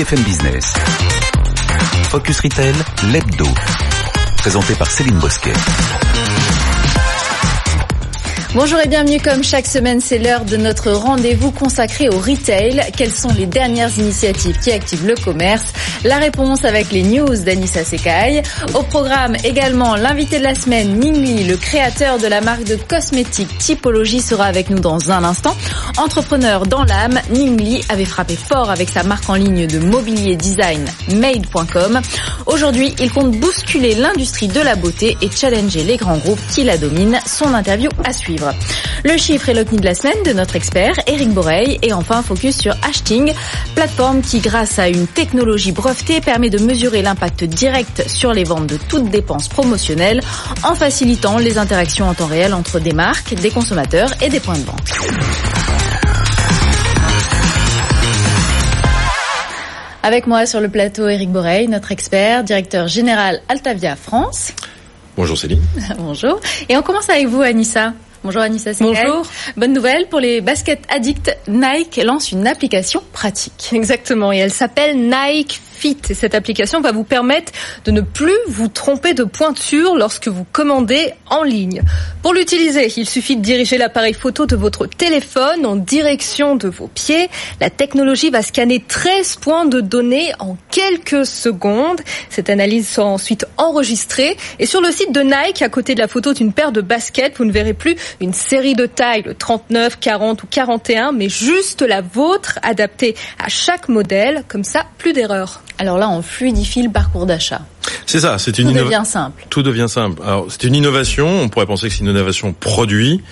BFM Business. Focus Retail, l'hebdo. Présenté par Céline Bosquet. Bonjour et bienvenue comme chaque semaine, c'est l'heure de notre rendez-vous consacré au retail. Quelles sont les dernières initiatives qui activent le commerce? La réponse avec les news d'Anissa Sekai. Au programme également l'invité de la semaine, Ningli, le créateur de la marque de cosmétiques Typologie sera avec nous dans un instant. Entrepreneur dans l'âme, Ningli avait frappé fort avec sa marque en ligne de mobilier design made.com. Aujourd'hui, il compte bousculer l'industrie de la beauté et challenger les grands groupes qui la dominent. Son interview à suivre. Le chiffre et l'OCNI de la semaine de notre expert Eric Boreil et enfin focus sur Hashting, plateforme qui grâce à une technologie brevetée permet de mesurer l'impact direct sur les ventes de toutes dépenses promotionnelles en facilitant les interactions en temps réel entre des marques, des consommateurs et des points de vente. Avec moi sur le plateau Eric Boreil, notre expert, directeur général Altavia France. Bonjour Céline. Bonjour. Et on commence avec vous Anissa. Bonjour Anissa Bonjour. Bonne nouvelle pour les baskets addicts. Nike lance une application pratique. Exactement. Et elle s'appelle Nike Cette application va vous permettre de ne plus vous tromper de pointure lorsque vous commandez en ligne. Pour l'utiliser, il suffit de diriger l'appareil photo de votre téléphone en direction de vos pieds. La technologie va scanner 13 points de données en quelques secondes. Cette analyse sera ensuite enregistrée. Et sur le site de Nike, à côté de la photo d'une paire de baskets, vous ne verrez plus une série de tailles, le 39, 40 ou 41, mais juste la vôtre adaptée à chaque modèle. Comme ça, plus d'erreurs. Alors là, on fluidifie le parcours d'achat. C'est ça, c'est une Tout devient simple. Tout devient simple. Alors, c'est une innovation, on pourrait penser que c'est une innovation produit.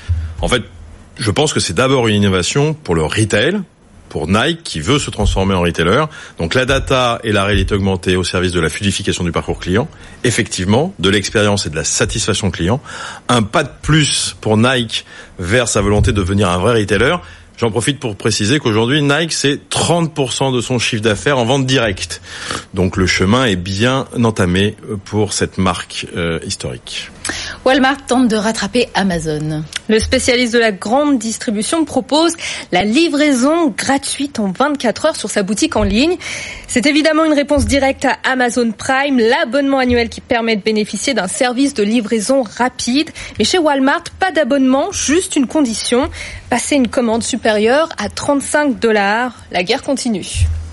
En fait, je pense que c'est d'abord une innovation pour le retail, pour Nike qui veut se transformer en retailer. Donc la data et la réalité augmentée au service de la fluidification du parcours client. Effectivement, de l'expérience et de la satisfaction client. Un pas de plus pour Nike vers sa volonté de devenir un vrai retailer. J'en profite pour préciser qu'aujourd'hui, Nike, c'est 30% de son chiffre d'affaires en vente directe. Donc le chemin est bien entamé pour cette marque euh, historique. Walmart tente de rattraper Amazon. Le spécialiste de la grande distribution propose la livraison gratuite en 24 heures sur sa boutique en ligne. C'est évidemment une réponse directe à Amazon Prime, l'abonnement annuel qui permet de bénéficier d'un service de livraison rapide. Mais chez Walmart, pas d'abonnement, juste une condition, passer une commande supérieure à 35 dollars. La guerre continue.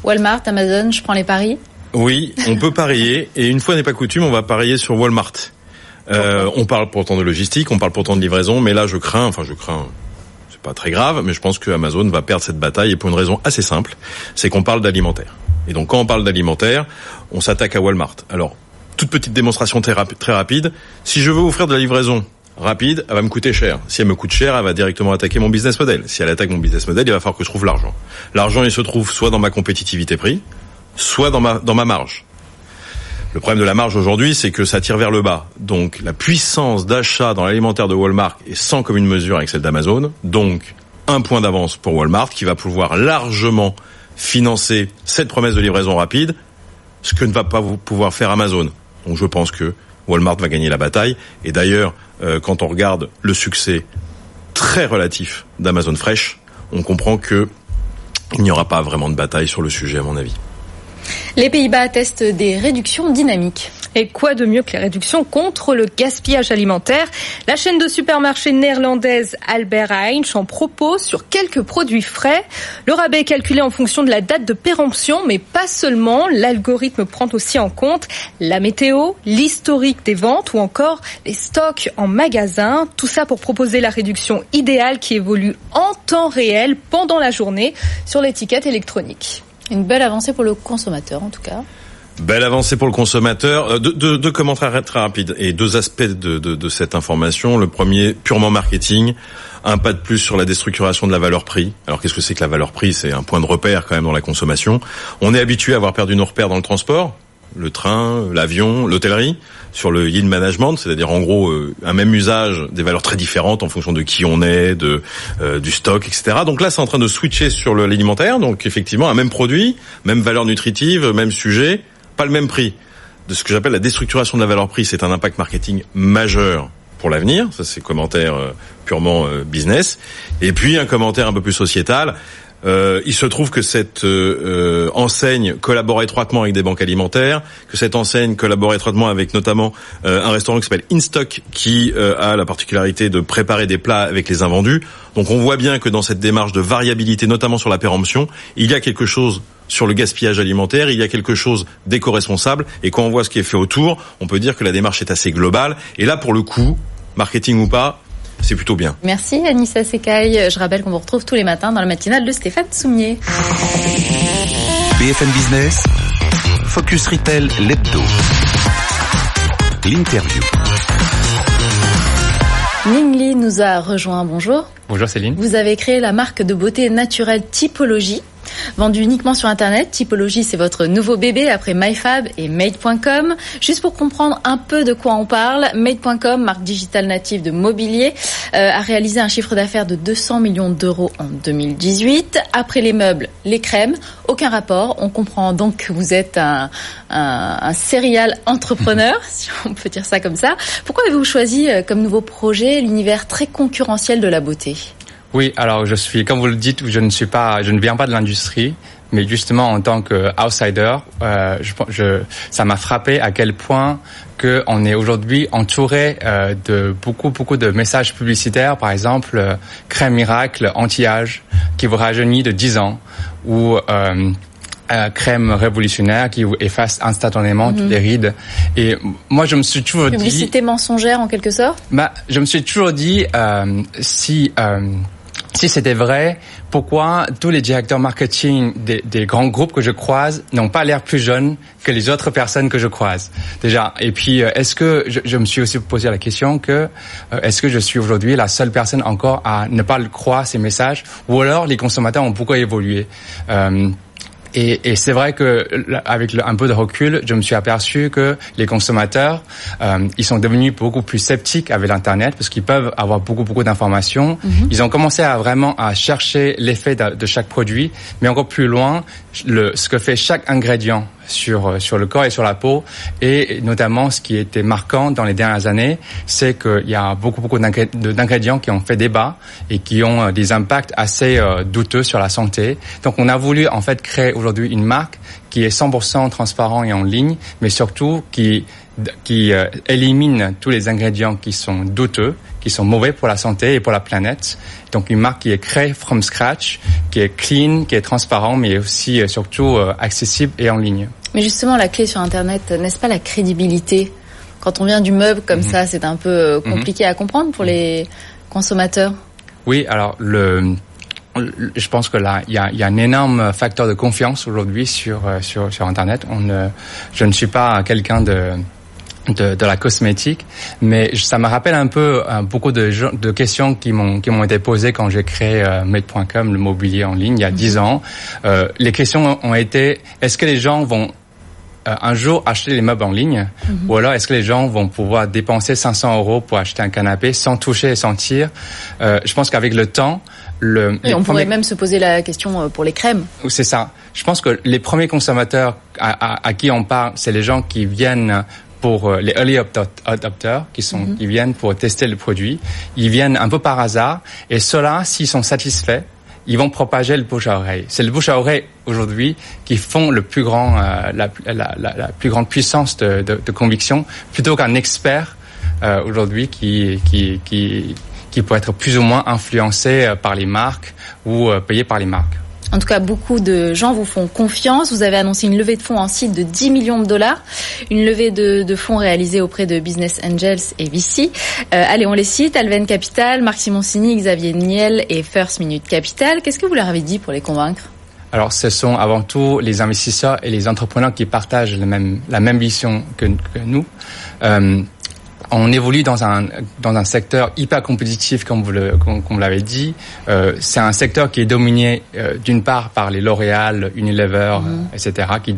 Walmart, Amazon, je prends les paris? Oui, on peut parier. Et une fois n'est pas coutume, on va parier sur Walmart. Euh, on parle pourtant de logistique, on parle pourtant de livraison, mais là je crains, enfin je crains, c'est pas très grave, mais je pense que Amazon va perdre cette bataille et pour une raison assez simple, c'est qu'on parle d'alimentaire. Et donc quand on parle d'alimentaire, on s'attaque à Walmart. Alors, toute petite démonstration très, rapide, si je veux offrir de la livraison rapide, elle va me coûter cher. Si elle me coûte cher, elle va directement attaquer mon business model. Si elle attaque mon business model, il va falloir que je trouve l'argent. L'argent, il se trouve soit dans ma compétitivité prix, soit dans ma marge. Le problème de la marge aujourd'hui, c'est que ça tire vers le bas. Donc la puissance d'achat dans l'alimentaire de Walmart est sans commune mesure avec celle d'Amazon. Donc un point d'avance pour Walmart qui va pouvoir largement financer cette promesse de livraison rapide, ce que ne va pas pouvoir faire Amazon. Donc je pense que Walmart va gagner la bataille. Et d'ailleurs, euh, quand on regarde le succès très relatif d'Amazon Fresh, on comprend que il n'y aura pas vraiment de bataille sur le sujet à mon avis. Les Pays-Bas attestent des réductions dynamiques. Et quoi de mieux que les réductions contre le gaspillage alimentaire? La chaîne de supermarchés néerlandaise Albert Heijn en propose sur quelques produits frais. Le rabais est calculé en fonction de la date de péremption, mais pas seulement. L'algorithme prend aussi en compte la météo, l'historique des ventes ou encore les stocks en magasin. Tout ça pour proposer la réduction idéale qui évolue en temps réel pendant la journée sur l'étiquette électronique. Une belle avancée pour le consommateur en tout cas. Belle avancée pour le consommateur. Deux, deux, commentaires très rapides et deux aspects de, de, de, cette information. Le premier, purement marketing, un pas de plus sur la déstructuration de la valeur prix. Alors qu'est-ce que c'est que la valeur prix? C'est un point de repère quand même dans la consommation. On est habitué à avoir perdu nos repères dans le transport, le train, l'avion, l'hôtellerie, sur le yield management, c'est-à-dire en gros euh, un même usage des valeurs très différentes en fonction de qui on est, de euh, du stock, etc. Donc là, c'est en train de switcher sur l'alimentaire. Donc effectivement, un même produit, même valeur nutritive, même sujet, pas le même prix. De ce que j'appelle la déstructuration de la valeur prix, c'est un impact marketing majeur pour l'avenir. Ça, c'est commentaire euh, purement business. Et puis un commentaire un peu plus sociétal. Euh, il se trouve que cette euh, enseigne collabore étroitement avec des banques alimentaires, que cette enseigne collabore étroitement avec notamment un restaurant qui s'appelle Instock, qui a la particularité de préparer des plats avec les invendus. Donc on voit bien que dans cette démarche de variabilité, notamment sur la péremption, il y a quelque chose sur le gaspillage alimentaire, il y a quelque chose d'éco-responsable, et quand on voit ce qui est fait autour, on peut dire que la démarche est assez globale, et là pour le coup, marketing ou pas, c'est plutôt bien. Merci Anissa Sekai. Je rappelle qu'on vous retrouve tous les matins dans la matinale de Stéphane Soumier. BFM Business, Focus Retail, l'hebdo. L'interview. Ning Li nous a rejoint. Bonjour. Bonjour Céline. Vous avez créé la marque de beauté naturelle Typologie Vendu uniquement sur Internet, Typologie, c'est votre nouveau bébé après MyFab et Made.com. Juste pour comprendre un peu de quoi on parle, Made.com, marque digitale native de mobilier, euh, a réalisé un chiffre d'affaires de 200 millions d'euros en 2018. Après les meubles, les crèmes, aucun rapport. On comprend donc que vous êtes un, un, un serial entrepreneur, si on peut dire ça comme ça. Pourquoi avez-vous choisi euh, comme nouveau projet l'univers très concurrentiel de la beauté? Oui, alors je suis, comme vous le dites, je ne suis pas, je ne viens pas de l'industrie, mais justement en tant que outsider, euh, je, je, ça m'a frappé à quel point que on est aujourd'hui entouré euh, de beaucoup beaucoup de messages publicitaires, par exemple euh, crème miracle anti-âge qui vous rajeunit de 10 ans ou euh, euh, crème révolutionnaire qui vous efface instantanément toutes les mhm. rides. Et moi, je me suis toujours dit... Publicité mensongère en quelque sorte? Bah, Je me suis toujours dit, euh, si... Euh, si c'était vrai, pourquoi tous les directeurs marketing des, grands groupes que je croise n'ont pas l'air plus jeunes que les autres personnes que je croise? Déjà. Et puis, euh, est-ce que je, je, me suis aussi posé la question que euh, est-ce que je suis aujourd'hui la seule personne encore à ne pas le croire ces messages, ou alors les consommateurs ont beaucoup évolué? Euh, et, et c'est vrai que avec un peu de recul, je me suis aperçu que les consommateurs, euh, ils sont devenus beaucoup plus sceptiques avec l'internet parce qu'ils peuvent avoir beaucoup beaucoup d'informations. Mhm. Ils ont commencé à vraiment à chercher l'effet de, de, chaque produit, mais encore plus loin, le, ce que fait chaque ingrédient sur euh, sur le corps et sur la peau. Et notamment ce qui était marquant dans les dernières années c'est qu'il y a beaucoup beaucoup d'ingrédients qui ont fait débat et qui ont euh, des impacts assez euh, douteux sur la santé. Donc on a voulu en fait créer aujourd'hui une marque qui est 100% transparent et en ligne mais surtout qui qui élimine tous les ingrédients qui sont douteux, qui sont mauvais pour la santé et pour la planète. Donc une marque qui est créée from scratch, qui est clean, qui est transparent, mais aussi surtout accessible et en ligne. Mais justement, la clé sur Internet, n'est-ce pas la crédibilité? Quand on vient du meuble comme mhm. ça, c'est un peu euh, mhm. compliqué à comprendre pour les consommateurs? Oui, alors le je pense que là, il y a, y a, un énorme facteur de confiance aujourd'hui sur, euh, sur, sur Internet. On ne, je ne suis pas quelqu'un de, de, de, la cosmétique, mais ça me rappelle un peu euh, beaucoup de, de questions qui m'ont qui m'ont été posées quand j'ai créé euh, Made.com, le mobilier en ligne, il y a dix ans. Euh, les questions ont été est-ce que les gens vont euh, un jour acheter les meubles en ligne mhm. ou alors est-ce que les gens vont pouvoir dépenser 500 euros pour acheter un canapé sans toucher et sentir euh, Je pense qu'avec le temps, le, et on pourrait même se poser la question euh, pour les crèmes. C'est ça. Je pense que les premiers consommateurs à, à, à qui on parle, c'est les gens qui viennent pour les early adopters qui sont qui viennent pour tester le produit. Ils viennent un peu par hasard et ceux-là, s'ils sont satisfaits, ils vont propager le bouche à oreille. C'est le bouche à oreille aujourd'hui qui font le plus grand, euh, la, la, la, la, plus grande puissance de, de, de conviction, plutôt qu'un expert euh, aujourd'hui qui, qui, qui, qui peut être plus ou moins influencé euh, par les marques ou euh, payé par les marques. En tout cas, beaucoup de gens vous font confiance. Vous avez annoncé une levée de fonds en site de 10 millions de dollars, une levée de, fonds réalisée auprès de Business Angels et VC. Euh, allez, on les cite Alven Capital, Marc Simoncini, Xavier Niel et First Minute Capital. Qu'est-ce que vous leur avez dit pour les convaincre? Alors, ce sont avant tout les investisseurs et les entrepreneurs qui partagent la même, vision que, que nous. Euh, on évolue dans un dans un secteur hyper compétitif comme vous le comme, comme l'avez dit. Euh, c'est un secteur qui est dominé euh, d'une part par les L'Oréal, Unilever, mmh. etc. Qui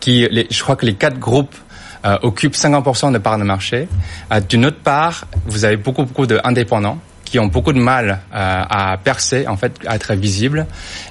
qui les, je crois que les quatre groupes euh, occupent 50% de parts de marché. Euh, d'une autre part, vous avez beaucoup beaucoup d'indépendants qui ont beaucoup de mal euh, à percer, en fait, à être visibles.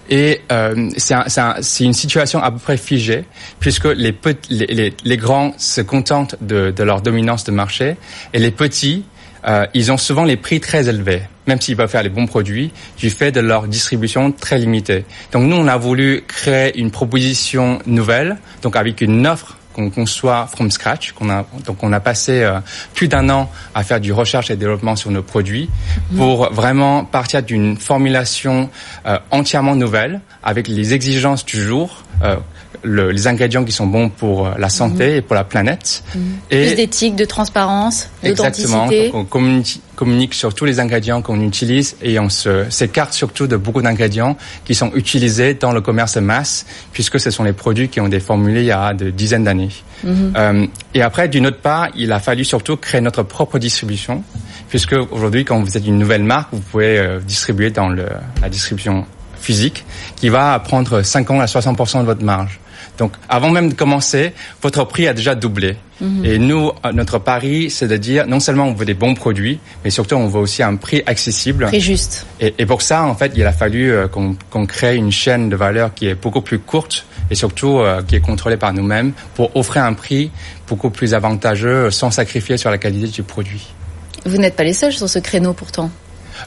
Et euh, c'est un, un, une situation à peu près figée, puisque les, les, grands se contentent de, de, leur dominance de marché, et les petits euh, ils ont souvent les prix très élevés, même s'ils peuvent faire les bons produits, du fait de leur distribution très limitée. Donc nous, on a voulu créer une proposition nouvelle, donc avec une offre qu'on conçoit from scratch. Qu'on a, donc on a passé euh, plus d'un an à faire du recherche et développement sur nos produits pour vraiment partir d'une formulation euh, entièrement nouvelle avec les exigences du jour. Euh, le, les ingrédients qui sont bons pour la santé et pour la planète. Plus d'éthique, de transparence, Exactement. d'authenticité. On communique, communique sur tous les ingrédients qu'on utilise et on se s'écarte surtout de beaucoup d'ingrédients qui sont utilisés dans le commerce de masse puisque ce sont les produits qui ont été formulés il y a de dizaines d'années. Euh, et après, d'une autre part, il a fallu surtout créer notre propre distribution puisque aujourd'hui, quand vous êtes une nouvelle marque, vous pouvez euh, distribuer dans le, la distribution physique qui va prendre 50 à 60% de votre marge. Donc, avant même de commencer, votre prix a déjà doublé. Et nous, notre pari, c'est de dire, non seulement on veut des bons produits, mais surtout on veut aussi un prix accessible. Prix juste. Et, et pour ça, en fait, il a fallu euh, qu'on qu'on crée une chaîne de valeur qui est beaucoup plus courte et surtout euh, qui est contrôlée par nous-mêmes pour offrir un prix beaucoup plus avantageux sans sacrifier sur la qualité du produit. Vous n'êtes pas les seuls sur ce créneau pourtant.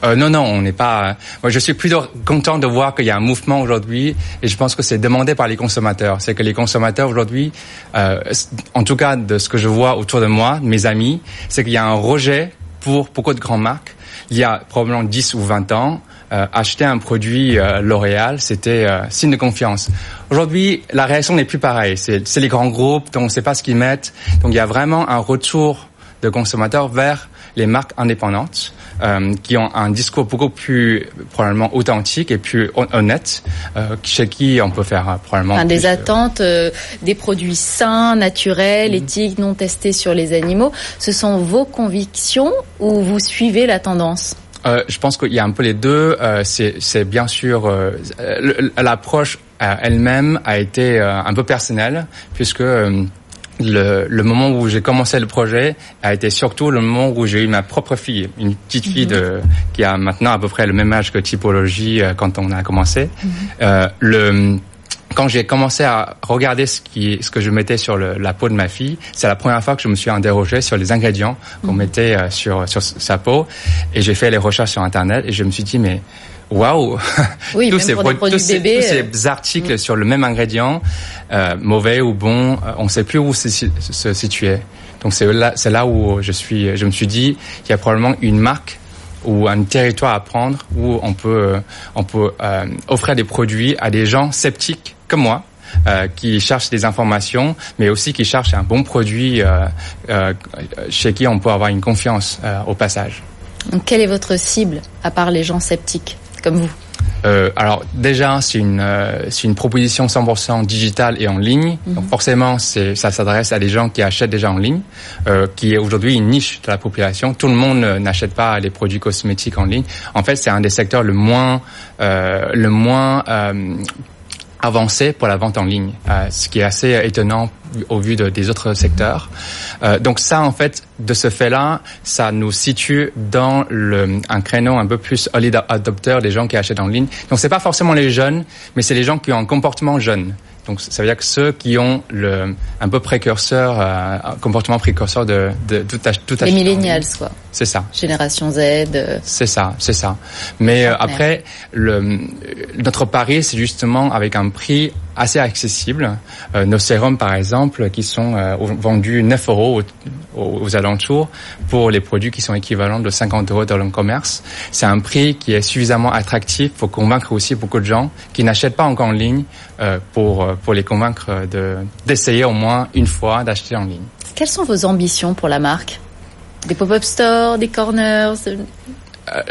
Euh, non, non, on n'est pas. Moi, je suis plutôt content de voir qu'il y a un mouvement aujourd'hui, et je pense que c'est demandé par les consommateurs. C'est que les consommateurs aujourd'hui, euh, en tout cas de ce que je vois autour de moi, de mes amis, c'est qu'il y a un rejet pour beaucoup de grandes marques. Il y a probablement 10 ou 20 ans, euh, acheter un produit euh, L'Oréal, c'était euh, signe de confiance. Aujourd'hui, la réaction n'est plus pareille. C'est c'est les grands groupes, donc on ne sait pas ce qu'ils mettent. Donc il y a vraiment un retour de consommateurs vers les marques indépendantes euh, qui ont un discours beaucoup plus probablement authentique et plus hon- honnête, euh, chez qui on peut faire euh, probablement Enfin, des attentes, des produits sains, naturels, éthiques, non testés sur les animaux. Ce sont vos convictions ou vous suivez la tendance? Euh, je pense qu'il y a un peu les deux. Euh, c'est, bien sûr euh, l'approche elle-même a été un peu personnelle puisque le, le moment où j'ai commencé le projet a été surtout le moment où j'ai eu ma propre fille, une petite fille de, qui a maintenant à peu près le même âge que Typologie euh, quand on a commencé. Euh, le quand j'ai commencé à regarder ce qui, ce que je mettais sur le- la peau de ma fille, c'est la première fois que je me suis interrogé sur les ingrédients qu'on mettait euh, sur sur sa peau, et j'ai fait les recherches sur internet et je me suis dit mais waouh Oui, tous ces, tous ces- tous euh, ces articles sur le même ingrédient, euh, mauvais ou bon, euh, on sait plus où se, si- se situer. Donc c'est là, c'est là où je suis, je me suis dit, il y a probablement une marque ou un territoire à prendre où on peut, on peut euh, offrir des produits à des gens sceptiques comme moi. euh, qui cherchent des informations, mais aussi qui cherchent un bon produit chez qui on peut avoir une confiance au passage. Donc, Quelle est votre cible, à part les gens sceptiques? Comme vous Euh, alors déjà, c'est une euh, c'est une proposition 100% digitale et en ligne. Donc forcément, c'est ça s'adresse à des gens qui achètent déjà en ligne, euh, qui est aujourd'hui une niche de la population. Tout le monde euh, n'achète pas les produits cosmétiques en ligne. En fait, c'est un des secteurs le moins euh, le moins euh, avancé pour la vente en ligne, euh, ce qui est assez étonnant au vu de- des autres secteurs. Euh, donc ça, en fait, de ce fait-là, ça nous situe dans le, un créneau un peu plus early adopter des gens qui achètent en ligne. Donc c'est pas forcément les jeunes, mais c'est les gens qui ont un comportement jeune. Donc ça veut dire que ceux qui ont le un peu précurseur, euh, un comportement précurseur de, de tout, ach- tout Les millennials, quoi. C'est ça. Génération Z. euh, C'est ça, c'est ça. Mais euh, après, le, notre pari, c'est justement avec un prix assez accessible. Euh, nos sérums, par exemple, qui sont euh, vendus 9 euros aux, alentours pour les produits qui sont équivalents de 50 euros dans le commerce. C'est un prix qui est suffisamment attractif pour convaincre aussi beaucoup de gens qui n'achètent pas encore en ligne euh, pour, euh, pour les convaincre de d'essayer au moins une fois d'acheter en ligne. Quelles sont vos ambitions pour la marque? Des pop-up stores, des corners Euh,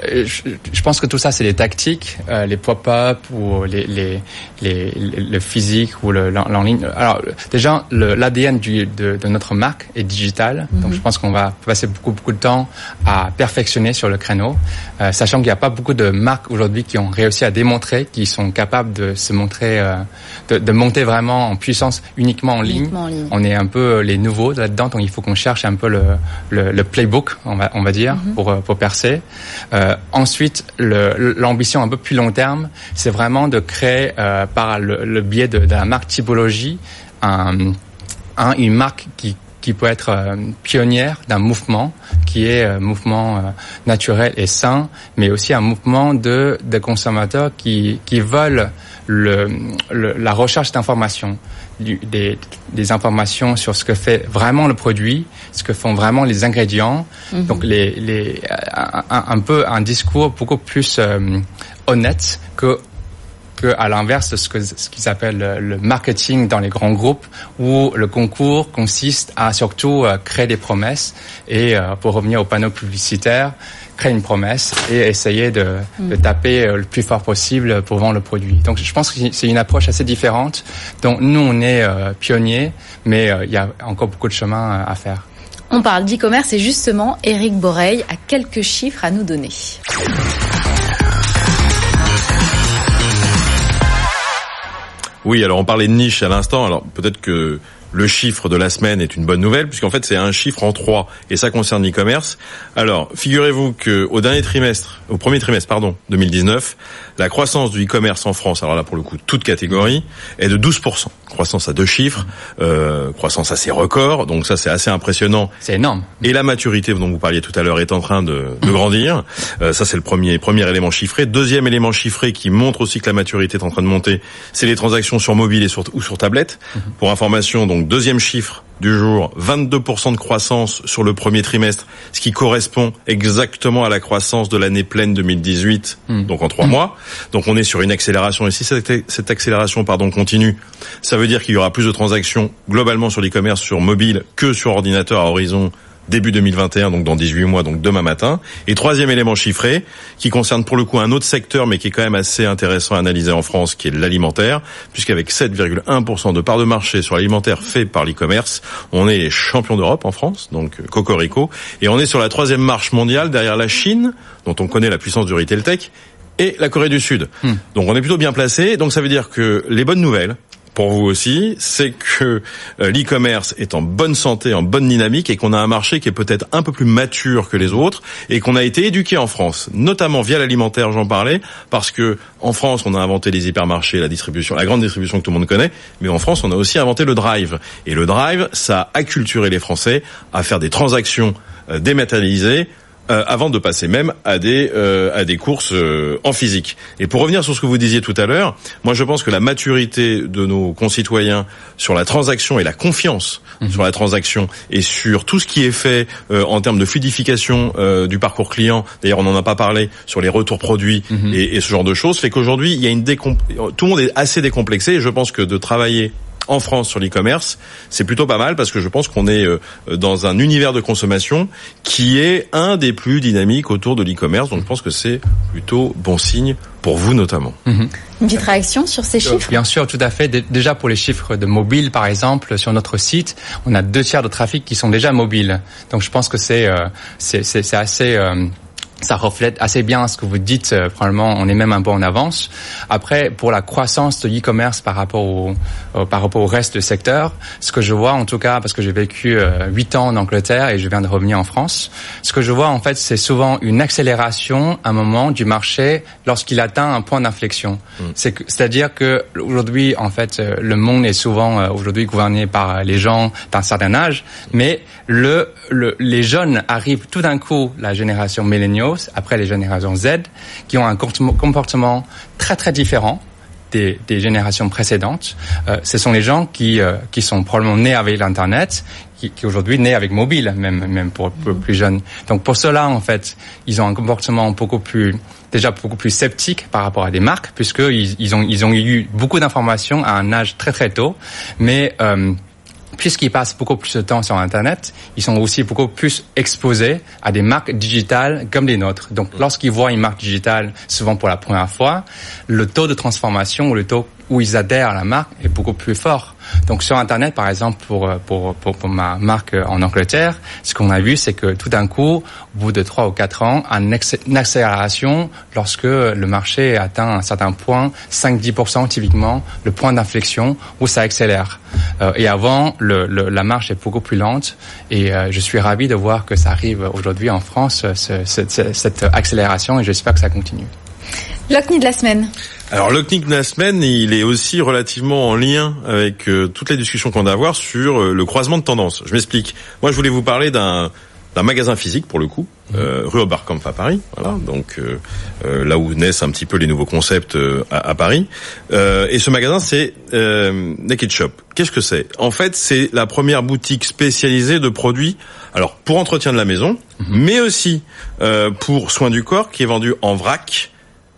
je, je pense que tout ça, c'est des tactiques, euh, les pop-up ou les, les, les, le physique ou le, l'en en ligne. Alors, déjà, l'ADN de, de notre marque est digital, donc je pense qu'on va passer beaucoup, beaucoup de temps à perfectionner sur le créneau, euh, sachant qu'il n'y a pas beaucoup de marques aujourd'hui qui ont réussi à démontrer qu'ils sont capables de se montrer, euh, de, de monter vraiment en puissance uniquement en ligne. Uniquement en ligne. On est un peu les nouveaux là-dedans, donc il faut qu'on cherche un peu le, le, le playbook, on va, on va dire, pour, euh, pour percer. Euh, ensuite, l'ambition un peu plus long terme, c'est vraiment de créer euh, par le, biais de, la marque typologie un, un- une marque qui qui peut être euh, pionnière d'un mouvement qui est un mouvement naturel et sain, mais aussi un mouvement de, de consommateurs qui, qui veulent le, la recherche d'informations, des, des, informations sur ce que fait vraiment le produit, ce que font vraiment les ingrédients. Mhm. Donc les, les un, un, peu un discours beaucoup plus honnête que que à l'inverse de ce qu'ils appellent le, marketing dans les grands groupes, où le concours consiste à surtout euh, créer des promesses et euh, pour revenir au panneau publicitaire, créer une promesse et essayer de, de, mm. taper euh, le plus fort possible pour vendre le produit. Donc je pense que c'est une approche assez différente. Donc nous on est pionniers, mais il y a encore beaucoup de chemin à faire. On parle d'e-commerce et justement, Eric Boreil a quelques chiffres à nous donner. Oui, alors on parlait de niche à l'instant. Alors peut-être que le chiffre de la semaine est une bonne nouvelle puisqu'en fait c'est un chiffre en trois et ça concerne l'e-commerce. Alors figurez-vous que au dernier trimestre, au premier trimestre pardon 2019, la croissance du e-commerce en France, alors là pour le coup toute catégorie, est de 12%. Croissance à deux chiffres, euh, croissance assez record, donc ça c'est assez impressionnant. C'est énorme. Et la maturité dont vous parliez tout à l'heure est en train de, de grandir. Euh, ça c'est le premier premier élément chiffré. Deuxième élément chiffré qui montre aussi que la maturité est en train de monter, c'est les transactions sur mobile et sur ou sur tablette. Mhm. Pour information, donc deuxième chiffre du jour, 22% de croissance sur le premier trimestre, ce qui correspond exactement à la croissance de l'année pleine 2018, hmm. donc en trois hmm. mois. Donc on est sur une accélération. Et si cette, cette accélération pardon continue, ça veut dire qu'il y aura plus de transactions globalement sur l'e-commerce sur mobile que sur ordinateur à horizon début 2021, donc dans 18 mois, donc demain matin. Et troisième élément chiffré, qui concerne pour le coup un autre secteur, mais qui est quand même assez intéressant à analyser en France, qui est l'alimentaire, puisqu'avec 7,1% de part de marché sur l'alimentaire fait par l'e-commerce, on est les champions d'Europe en France, donc Cocorico, et on est sur la troisième marche mondiale derrière la Chine, dont on connaît la puissance du retail tech, et la Corée du Sud. Hmm. Donc on est plutôt bien placé. Donc ça veut dire que les bonnes nouvelles, pour vous aussi, c'est que euh, l'e-commerce est en bonne santé, en bonne dynamique et qu'on a un marché qui est peut-être un peu plus mature que les autres et qu'on a été éduqué en France, notamment via l'alimentaire, j'en parlais, parce que en France, on a inventé les hypermarchés, la distribution, la grande distribution que tout le monde connaît, mais en France, on a aussi inventé le drive. Et le drive, ça a acculturé les Français à faire des transactions euh, dématérialisées euh, avant de passer même à des euh, à des courses euh, en physique. Et pour revenir sur ce que vous disiez tout à l'heure, moi je pense que la maturité de nos concitoyens sur la transaction et la confiance mhm. sur la transaction et sur tout ce qui est fait en termes de fluidification du parcours client. D'ailleurs, on n'en a pas parlé sur les retours produits mhm. et, et, ce genre de choses fait qu'aujourd'hui il y a une décom tout le monde est assez décomplexé et je pense que de travailler en France sur l'e-commerce, c'est plutôt pas mal parce que je pense qu'on est euh, dans un univers de consommation qui est un des plus dynamiques autour de l'e-commerce. Donc je pense que c'est plutôt bon signe pour vous notamment. Mhm. Une petite réaction sur ces euh, chiffres Bien sûr, tout à fait. Déjà pour les chiffres de mobile, par exemple, sur notre site, on a deux tiers de trafic qui sont déjà mobiles. Donc je pense que c'est euh, c'est assez ça reflète assez bien ce que vous dites. Euh, probablement, on est même un peu en avance. Après, pour la croissance de e-commerce par rapport au par rapport au reste du secteur, ce que je vois en tout cas, parce que j'ai vécu euh, huit ans en Angleterre et je viens de revenir en France, ce que je vois en fait, c'est souvent une accélération à un moment du marché lorsqu'il atteint un point d'inflexion. Mm. C'est-à-dire que aujourd'hui, en fait, euh, le monde est souvent aujourd'hui gouverné par les gens d'un certain âge, mais le, le les jeunes arrivent tout d'un coup, la génération milléniaux après les générations Z, qui ont un comportement très très différent des, des générations précédentes. Euh, ce sont les gens qui, euh, qui sont probablement nés avec l'Internet, qui, qui aujourd'hui nés avec mobile, même, même pour, pour plus jeunes. Donc pour cela, en fait, ils ont un comportement beaucoup plus déjà beaucoup plus sceptique par rapport à des marques, puisqu'ils ils ont, ils ont eu beaucoup d'informations à un âge très très tôt, mais euh, puisqu'ils passent beaucoup plus de temps sur Internet, ils sont aussi beaucoup plus exposés à des marques digitales comme les nôtres. Donc, lorsqu'ils voient une marque digitale, souvent pour la première fois, le taux de transformation ou le taux où ils adhèrent à la marque est beaucoup plus fort. Donc sur Internet, par exemple, pour, pour, pour, pour ma marque en Angleterre, ce qu'on a vu, c'est que tout d'un coup, au bout de trois ou quatre ans, une accélération lorsque le marché atteint un certain point, 5-10% typiquement, le point d'inflexion où ça accélère. Euh, et avant, le, le, la marche est beaucoup plus lente. Et euh, je suis ravi de voir que ça arrive aujourd'hui en France, ce, cette accélération, et j'espère que ça continue. L'OCNI de la semaine. Alors le clic de la semaine, il est aussi relativement en lien avec euh, toutes les discussions qu'on a à avoir sur euh, le croisement de tendances. Je m'explique. Moi, je voulais vous parler d'un d'un magasin physique pour le coup, euh, rue Oberkampf à Paris, voilà, donc euh, euh, là où naissent un petit peu les nouveaux concepts euh, à, à, Paris. Euh, et ce magasin, c'est euh, Naked Shop. Qu'est-ce que c'est? En fait, c'est la première boutique spécialisée de produits, alors pour entretien de la maison, mais aussi pour soins du corps, qui est vendu en vrac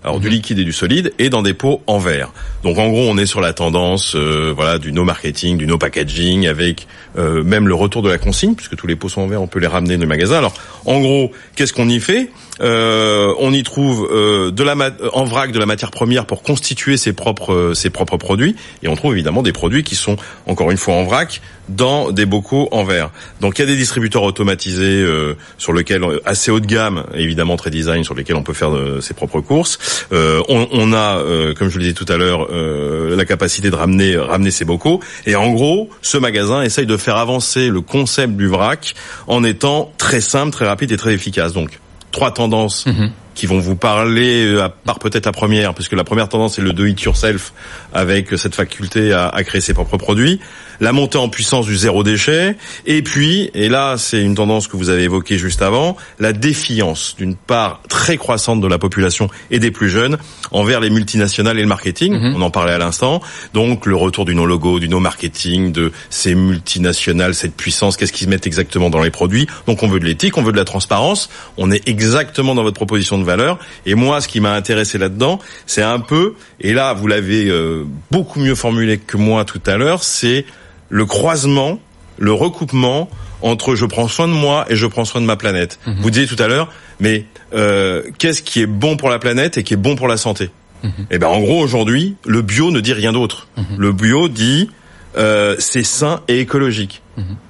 alors du liquide et du solide, et dans des pots en verre. Donc en gros, on est sur la tendance, euh, voilà, du no marketing, du no packaging, avec euh, même le retour de la consigne, puisque tous les pots sont en verre, on peut les ramener dans le magasin. Alors en gros, qu'est-ce qu'on y fait? Euh, On y trouve euh, de la en vrac de la matière première pour constituer ses propres ses propres produits, et on trouve évidemment des produits qui sont encore une fois en vrac dans des bocaux en verre. Donc il y a des distributeurs automatisés euh, sur lesquels assez haut de gamme, évidemment très design, sur lesquels on peut faire ses propres courses. Euh, on, on, a, euh, comme je le disais tout à l'heure, euh, la capacité de ramener ramener ces bocaux. Et en gros, ce magasin essaye de faire avancer le concept du vrac en étant très simple, très rapide et très efficace. Donc trois tendances. Mm-hmm qui vont vous parler, à part peut-être la première, puisque la première tendance c'est le do it yourself avec cette faculté à, à, créer ses propres produits, la montée en puissance du zéro déchet, et puis, et là c'est une tendance que vous avez évoquée juste avant, la défiance d'une part très croissante de la population et des plus jeunes envers les multinationales et le marketing, mm -hmm. on en parlait à l'instant, donc le retour du no-logo, du no-marketing, de ces multinationales, cette puissance, qu'est-ce qu'ils mettent exactement dans les produits, donc on veut de l'éthique, on veut de la transparence, on est exactement dans votre proposition de valeur. Et moi, ce qui m'a intéressé là-dedans, c'est un peu, et là, vous l'avez euh, beaucoup mieux formulé que moi tout à l'heure, c'est le croisement, le recoupement entre je prends soin de moi et je prends soin de ma planète. -hmm. Vous disiez tout à l'heure, mais euh, qu'est-ce qui est bon pour la planète et qui est bon pour la santé -hmm. Eh ben, en gros, aujourd'hui, le bio ne dit rien d'autre. -hmm. Le bio dit euh, c'est sain et écologique.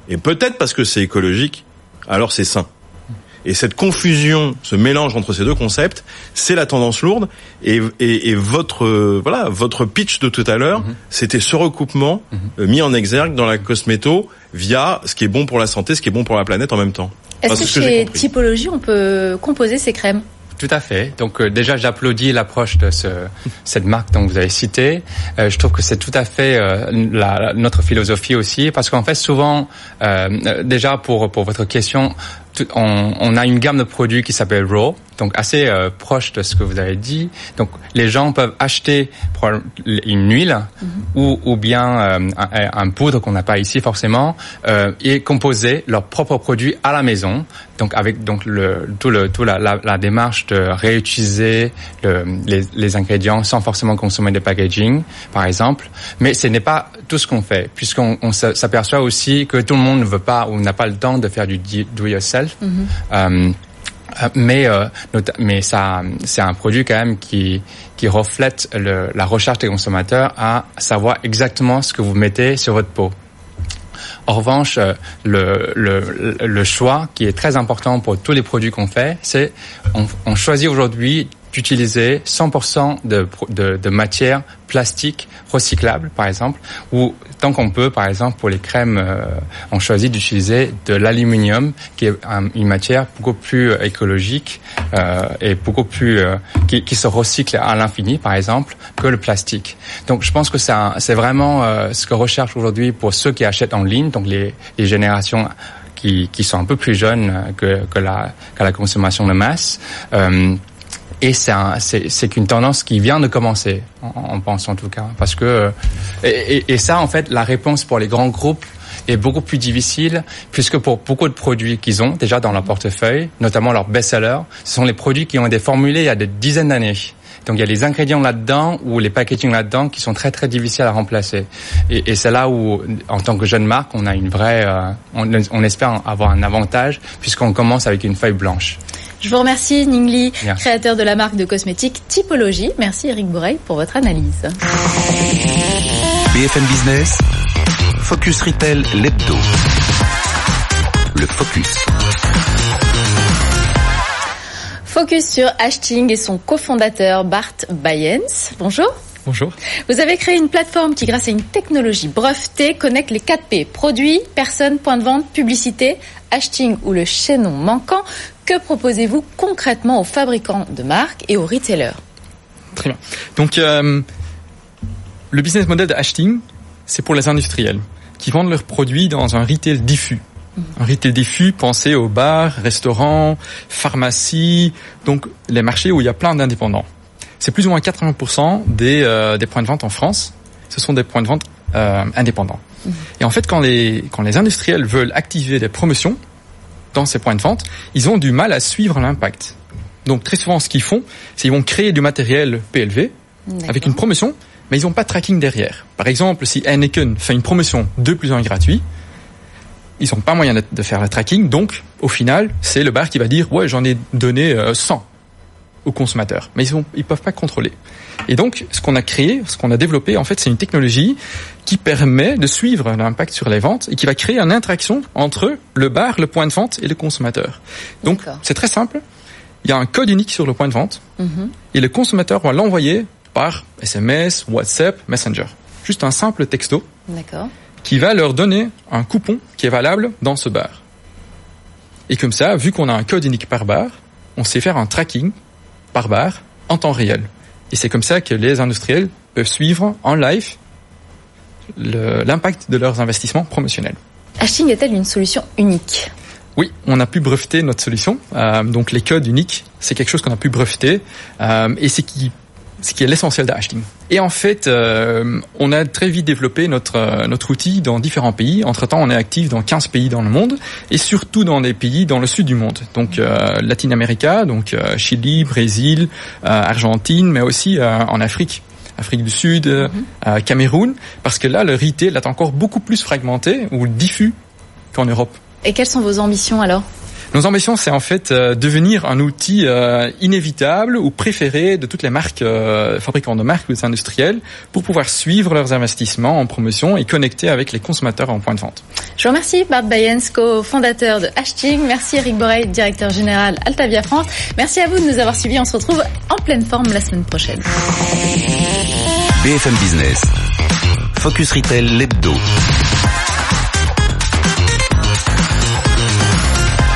Et peut-être parce que c'est écologique, alors c'est sain. Et cette confusion, ce mélange entre ces deux concepts, c'est la tendance lourde. Et, et, et votre euh, voilà votre pitch de tout à l'heure, mm -hmm. c'était ce recoupement mm -hmm. mis en exergue dans la cosméto via ce qui est bon pour la santé, ce qui est bon pour la planète en même temps. Est-ce que, que chez Typologie, on peut composer ces crèmes? Tout à fait. Donc euh, déjà, j'applaudis l'approche de ce, cette marque dont vous avez cité. Euh, je trouve que c'est tout à fait euh, la, notre philosophie aussi, parce qu'en fait, souvent, euh, déjà pour pour votre question, on, on, a une gamme de produits qui s'appelle Raw, donc assez euh, proche de ce que vous avez dit. Donc les gens peuvent acheter une huile mm -hmm. ou, ou bien euh, un, un, poudre qu'on n'a pas ici forcément euh, et composer leurs propres produits à la maison. Donc avec donc le tout le tout la, la, la démarche de réutiliser le, les, les, ingrédients sans forcément consommer de packaging, par exemple. Mais ce n'est pas tout ce qu'on fait, puisqu'on s'aperçoit aussi que tout le monde ne veut pas ou n'a pas le temps de faire du do yourself. Mm -hmm. euh, mais euh, mais ça c'est un produit quand même qui qui reflète le, la recherche des consommateurs à savoir exactement ce que vous mettez sur votre peau. En revanche, le, le, le choix qui est très important pour tous les produits qu'on fait, c'est on, on choisit aujourd'hui d'utiliser 100% de, de, de matière plastique recyclable, par exemple, ou tant qu'on peut, par exemple, pour les crèmes, euh, on choisit d'utiliser de l'aluminium, qui est un, une matière beaucoup plus écologique euh, et beaucoup plus euh, qui, qui, se recycle à l'infini, par exemple, que le plastique. Donc, je pense que c'est vraiment euh, ce que recherche aujourd'hui pour ceux qui achètent en ligne, donc les, les générations qui, qui, sont un peu plus jeunes que, que, la, que la consommation de masse. Euh, et c'est qu'une tendance qui vient de commencer, on, on, pense en tout cas, parce que et, et, et, ça en fait la réponse pour les grands groupes est beaucoup plus difficile puisque pour beaucoup de produits qu'ils ont déjà dans leur portefeuille, notamment leurs best-sellers, ce sont les produits qui ont été formulés il y a des dizaines d'années. Donc il y a les ingrédients là-dedans ou les packaging là-dedans qui sont très très difficiles à remplacer. Et, et c'est là où, en tant que jeune marque, on a une vraie, euh, on, on espère avoir un avantage puisqu'on commence avec une feuille blanche. Je vous remercie Ningli, créateur de la marque de cosmétiques Typologie. Merci Eric Boreil pour votre analyse. BFM Business, Focus Retail, l'hebdo. Le Focus. Focus sur Hashting et son cofondateur Bart Bayens. Bonjour. Bonjour. Vous avez créé une plateforme qui, grâce à une technologie brevetée, connecte les 4 P. Produits, personnes, point de vente, publicité, hashting ou le chaînon manquant. Que proposez-vous concrètement aux fabricants de marques et aux retailers? Très bien. Donc, euh, le business model de Hashting, c'est pour les industriels qui vendent leurs produits dans un retail diffus. Un retail diffus, pensez aux bars, restaurants, pharmacies, donc les marchés où il y a plein d'indépendants. C'est plus ou moins 80% des, euh, des points de vente en France. Ce sont des points de vente euh, indépendants. Et en fait, quand les, quand les industriels veulent activer des promotions dans ces points de vente, ils ont du mal à suivre l'impact. Donc très souvent, ce qu'ils font, c'est qu'ils vont créer du matériel PLV avec une promotion, mais ils n'ont pas de tracking derrière. Par exemple, si Heineken fait une promotion 2 plus 1 gratuit, ils n'ont pas moyen de, de faire le tracking, donc au final, c'est le bar qui va dire ouais j'en ai donné euh, 100 aux consommateurs, mais ils ne ils peuvent pas contrôler. Et donc, ce qu'on a créé, ce qu'on a développé, en fait, c'est une technologie qui permet de suivre l'impact sur les ventes et qui va créer une interaction entre le bar, le point de vente et le consommateur. Donc, c'est très simple. Il y a un code unique sur le point de vente et le consommateur va l'envoyer par SMS, WhatsApp, Messenger. Juste un simple texto qui va leur donner un coupon qui est valable dans ce bar. Et comme ça, vu qu'on a un code unique par bar, on sait faire un tracking par bar en temps réel. Et c'est comme ça que les industriels peuvent suivre en live le- l'impact de leurs investissements promotionnels. Hashing est-elle une solution unique? Oui, on a pu breveter notre solution. Euh, donc les codes uniques, c'est quelque chose qu'on a pu breveter euh, et c'est qui ce qui est l'essentiel de Hashting. Et en fait, euh, on a très vite développé notre euh, notre outil dans différents pays. Entre temps, on est actif dans 15 pays dans le monde et surtout dans des pays dans le sud du monde. Donc euh, Latine-Amérique, donc euh, Chili, Brésil, Argentine, mais aussi en Afrique. Afrique du Sud, euh, Cameroun, parce que là, le retail est encore beaucoup plus fragmenté ou diffus qu'en Europe. Et quelles sont vos ambitions alors? Nos ambitions, c'est en fait euh, devenir un outil euh, inévitable ou préféré de toutes les marques, euh, fabricants de marques ou des industriels, pour pouvoir suivre leurs investissements en promotion et connecter avec les consommateurs en point de vente. Je vous remercie Bart Bayens, co-fondateur de Hashting. Merci Eric Borel, directeur général Altavia France. Merci à vous de nous avoir suivis. On se retrouve en pleine forme la semaine prochaine. BFM Business. Focus Retail, l'hebdo.